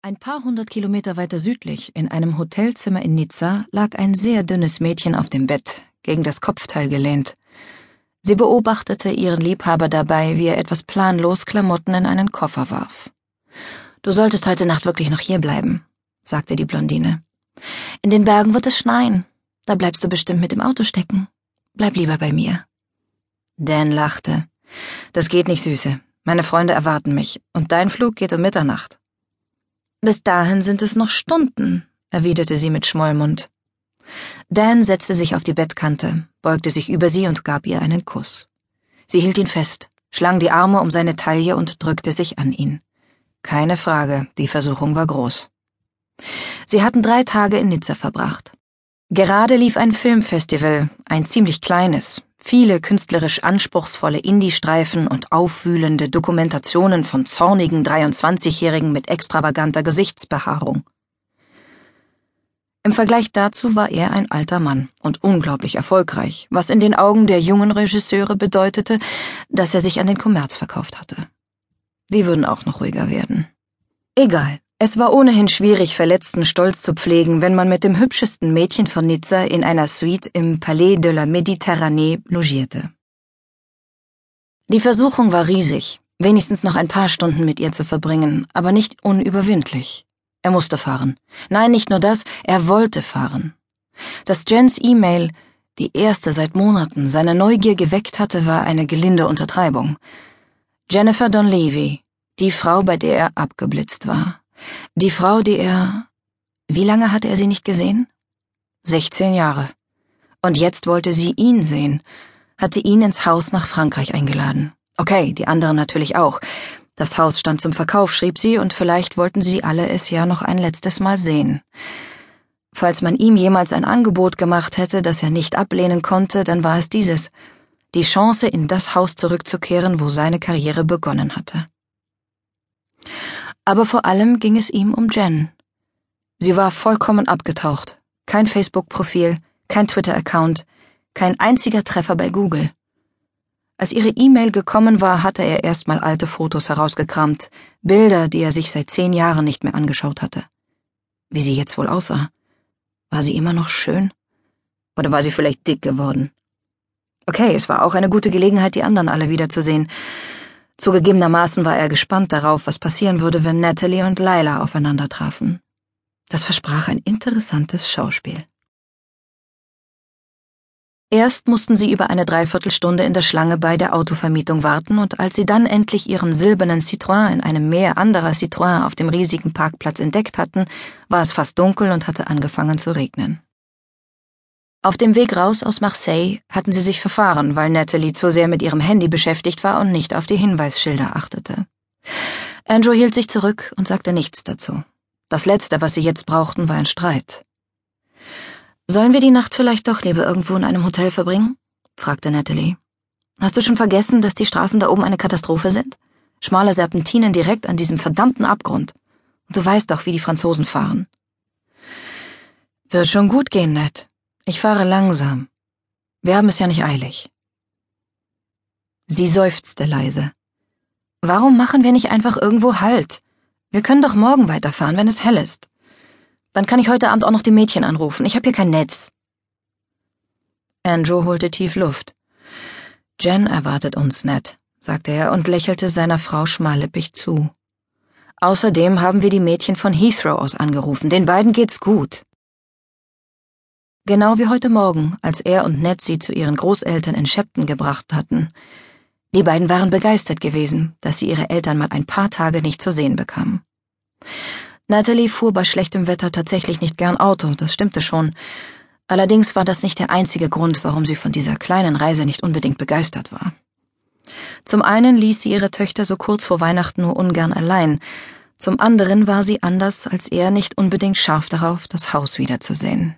Ein paar hundert Kilometer weiter südlich, in einem Hotelzimmer in Nizza, lag ein sehr dünnes Mädchen auf dem Bett, gegen das Kopfteil gelehnt. Sie beobachtete ihren Liebhaber dabei, wie er etwas planlos Klamotten in einen Koffer warf. Du solltest heute Nacht wirklich noch hier bleiben, sagte die Blondine. In den Bergen wird es schneien. Da bleibst du bestimmt mit dem Auto stecken. Bleib lieber bei mir. Dan lachte. Das geht nicht, Süße. Meine Freunde erwarten mich, und dein Flug geht um Mitternacht. Bis dahin sind es noch Stunden, erwiderte sie mit Schmollmund. Dan setzte sich auf die Bettkante, beugte sich über sie und gab ihr einen Kuss. Sie hielt ihn fest, schlang die Arme um seine Taille und drückte sich an ihn. Keine Frage, die Versuchung war groß. Sie hatten drei Tage in Nizza verbracht. Gerade lief ein Filmfestival, ein ziemlich kleines, viele künstlerisch anspruchsvolle Indie-Streifen und aufwühlende Dokumentationen von zornigen 23-Jährigen mit extravaganter Gesichtsbehaarung. Im Vergleich dazu war er ein alter Mann und unglaublich erfolgreich, was in den Augen der jungen Regisseure bedeutete, dass er sich an den Kommerz verkauft hatte. Die würden auch noch ruhiger werden. Egal. Es war ohnehin schwierig, verletzten Stolz zu pflegen, wenn man mit dem hübschesten Mädchen von Nizza in einer Suite im Palais de la Méditerranée logierte. Die Versuchung war riesig, wenigstens noch ein paar Stunden mit ihr zu verbringen, aber nicht unüberwindlich. Er musste fahren. Nein, nicht nur das, er wollte fahren. Dass Jens E-Mail, die erste seit Monaten, seine Neugier geweckt hatte, war eine gelinde Untertreibung. Jennifer Donlevy, die Frau, bei der er abgeblitzt war. Die Frau, die er. Wie lange hatte er sie nicht gesehen? Sechzehn Jahre. Und jetzt wollte sie ihn sehen, hatte ihn ins Haus nach Frankreich eingeladen. Okay, die anderen natürlich auch. Das Haus stand zum Verkauf, schrieb sie, und vielleicht wollten sie alle es ja noch ein letztes Mal sehen. Falls man ihm jemals ein Angebot gemacht hätte, das er nicht ablehnen konnte, dann war es dieses die Chance, in das Haus zurückzukehren, wo seine Karriere begonnen hatte. Aber vor allem ging es ihm um Jen. Sie war vollkommen abgetaucht. Kein Facebook-Profil, kein Twitter-Account, kein einziger Treffer bei Google. Als ihre E-Mail gekommen war, hatte er erstmal alte Fotos herausgekramt, Bilder, die er sich seit zehn Jahren nicht mehr angeschaut hatte. Wie sie jetzt wohl aussah. War sie immer noch schön? Oder war sie vielleicht dick geworden? Okay, es war auch eine gute Gelegenheit, die anderen alle wiederzusehen. Zugegebenermaßen war er gespannt darauf, was passieren würde, wenn Natalie und Lila aufeinander trafen. Das versprach ein interessantes Schauspiel. Erst mussten sie über eine Dreiviertelstunde in der Schlange bei der Autovermietung warten, und als sie dann endlich ihren silbernen Citroën in einem Meer anderer Citroën auf dem riesigen Parkplatz entdeckt hatten, war es fast dunkel und hatte angefangen zu regnen. Auf dem Weg raus aus Marseille hatten sie sich verfahren, weil Natalie zu sehr mit ihrem Handy beschäftigt war und nicht auf die Hinweisschilder achtete. Andrew hielt sich zurück und sagte nichts dazu. Das Letzte, was sie jetzt brauchten, war ein Streit. Sollen wir die Nacht vielleicht doch lieber irgendwo in einem Hotel verbringen? fragte Natalie. Hast du schon vergessen, dass die Straßen da oben eine Katastrophe sind? Schmale Serpentinen direkt an diesem verdammten Abgrund. Und du weißt doch, wie die Franzosen fahren. Wird schon gut gehen, Ned, ich fahre langsam. Wir haben es ja nicht eilig. Sie seufzte leise. Warum machen wir nicht einfach irgendwo Halt? Wir können doch morgen weiterfahren, wenn es hell ist. Dann kann ich heute Abend auch noch die Mädchen anrufen. Ich habe hier kein Netz. Andrew holte tief Luft. Jen erwartet uns, Ned, sagte er und lächelte seiner Frau schmallippig zu. Außerdem haben wir die Mädchen von Heathrow aus angerufen. Den beiden geht's gut. Genau wie heute Morgen, als er und Ned sie zu ihren Großeltern in Shepton gebracht hatten. Die beiden waren begeistert gewesen, dass sie ihre Eltern mal ein paar Tage nicht zu sehen bekamen. Natalie fuhr bei schlechtem Wetter tatsächlich nicht gern Auto, das stimmte schon. Allerdings war das nicht der einzige Grund, warum sie von dieser kleinen Reise nicht unbedingt begeistert war. Zum einen ließ sie ihre Töchter so kurz vor Weihnachten nur ungern allein, zum anderen war sie anders als er nicht unbedingt scharf darauf, das Haus wiederzusehen.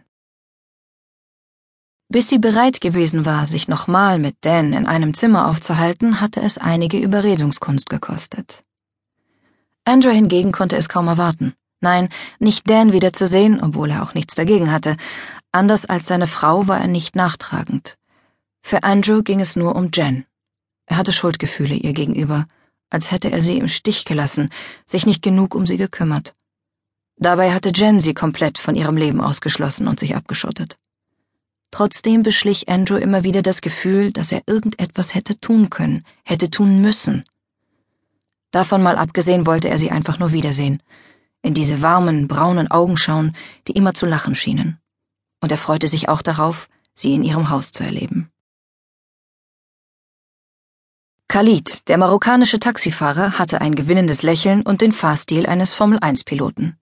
Bis sie bereit gewesen war, sich nochmal mit Dan in einem Zimmer aufzuhalten, hatte es einige Überredungskunst gekostet. Andrew hingegen konnte es kaum erwarten. Nein, nicht Dan wiederzusehen, obwohl er auch nichts dagegen hatte. Anders als seine Frau war er nicht nachtragend. Für Andrew ging es nur um Jen. Er hatte Schuldgefühle ihr gegenüber, als hätte er sie im Stich gelassen, sich nicht genug um sie gekümmert. Dabei hatte Jen sie komplett von ihrem Leben ausgeschlossen und sich abgeschottet. Trotzdem beschlich Andrew immer wieder das Gefühl, dass er irgendetwas hätte tun können, hätte tun müssen. Davon mal abgesehen wollte er sie einfach nur wiedersehen, in diese warmen, braunen Augen schauen, die immer zu lachen schienen. Und er freute sich auch darauf, sie in ihrem Haus zu erleben. Khalid, der marokkanische Taxifahrer, hatte ein gewinnendes Lächeln und den Fahrstil eines Formel-1-Piloten.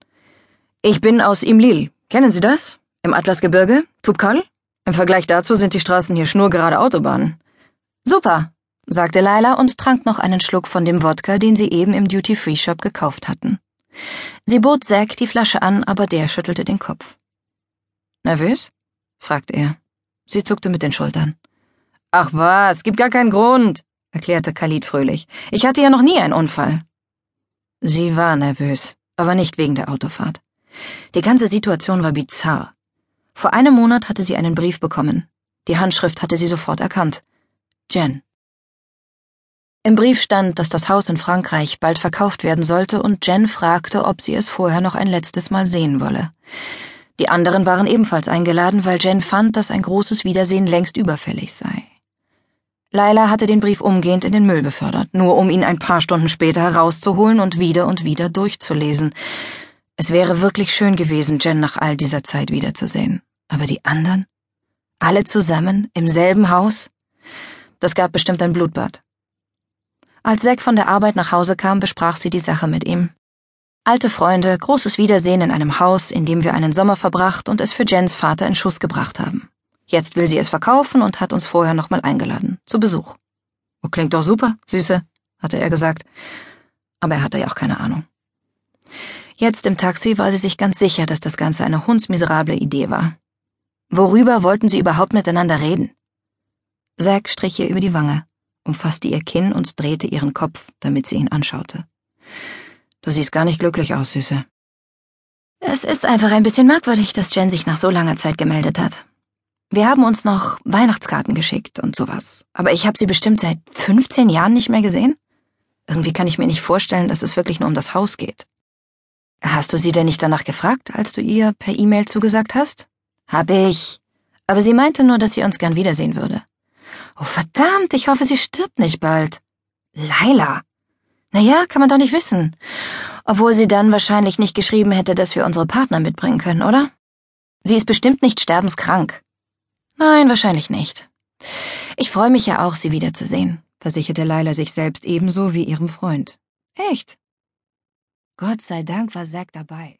Ich bin aus Imlil. Kennen Sie das? Im Atlasgebirge? Tubkal? Im Vergleich dazu sind die Straßen hier schnurgerade Autobahnen. Super, sagte Laila und trank noch einen Schluck von dem Wodka, den sie eben im Duty-Free-Shop gekauft hatten. Sie bot Zack die Flasche an, aber der schüttelte den Kopf. Nervös? fragte er. Sie zuckte mit den Schultern. Ach was, gibt gar keinen Grund, erklärte Khalid fröhlich. Ich hatte ja noch nie einen Unfall. Sie war nervös, aber nicht wegen der Autofahrt. Die ganze Situation war bizarr. Vor einem Monat hatte sie einen Brief bekommen. Die Handschrift hatte sie sofort erkannt. Jen. Im Brief stand, dass das Haus in Frankreich bald verkauft werden sollte und Jen fragte, ob sie es vorher noch ein letztes Mal sehen wolle. Die anderen waren ebenfalls eingeladen, weil Jen fand, dass ein großes Wiedersehen längst überfällig sei. Laila hatte den Brief umgehend in den Müll befördert, nur um ihn ein paar Stunden später herauszuholen und wieder und wieder durchzulesen. Es wäre wirklich schön gewesen, Jen nach all dieser Zeit wiederzusehen. Aber die anderen? Alle zusammen, im selben Haus? Das gab bestimmt ein Blutbad. Als Zack von der Arbeit nach Hause kam, besprach sie die Sache mit ihm. Alte Freunde, großes Wiedersehen in einem Haus, in dem wir einen Sommer verbracht und es für Jens Vater in Schuss gebracht haben. Jetzt will sie es verkaufen und hat uns vorher nochmal eingeladen, zu Besuch. Oh, klingt doch super, Süße, hatte er gesagt. Aber er hatte ja auch keine Ahnung. Jetzt im Taxi war sie sich ganz sicher, dass das Ganze eine hundsmiserable Idee war. Worüber wollten sie überhaupt miteinander reden? Zack strich ihr über die Wange, umfasste ihr Kinn und drehte ihren Kopf, damit sie ihn anschaute. Du siehst gar nicht glücklich aus, Süße. Es ist einfach ein bisschen merkwürdig, dass Jen sich nach so langer Zeit gemeldet hat. Wir haben uns noch Weihnachtskarten geschickt und sowas, aber ich habe sie bestimmt seit 15 Jahren nicht mehr gesehen. Irgendwie kann ich mir nicht vorstellen, dass es wirklich nur um das Haus geht. Hast du sie denn nicht danach gefragt, als du ihr per E-Mail zugesagt hast? Hab ich. Aber sie meinte nur, dass sie uns gern wiedersehen würde. Oh verdammt, ich hoffe, sie stirbt nicht bald. Laila. Naja, kann man doch nicht wissen. Obwohl sie dann wahrscheinlich nicht geschrieben hätte, dass wir unsere Partner mitbringen können, oder? Sie ist bestimmt nicht sterbenskrank. Nein, wahrscheinlich nicht. Ich freue mich ja auch, sie wiederzusehen, versicherte Laila sich selbst ebenso wie ihrem Freund. Echt? Gott sei Dank war Zack dabei.